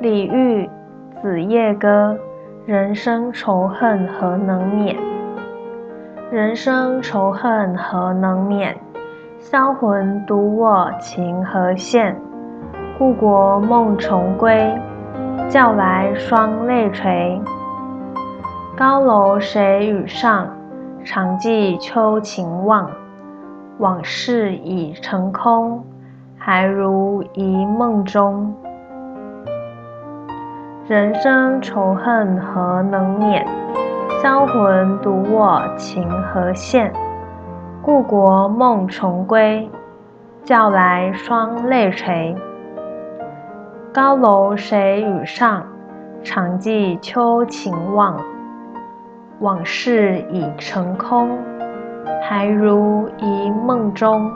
李煜《子夜歌》：人生仇恨何能免？人生仇恨何能免？销魂独我情何限？故国梦重归，叫来双泪垂。高楼谁与上？常记秋情望。往事已成空，还如一梦中。人生仇恨何能免？销魂独我情何限？故国梦重归，叫来双泪垂。高楼谁与上？常记秋情望。往事已成空，还如一梦中。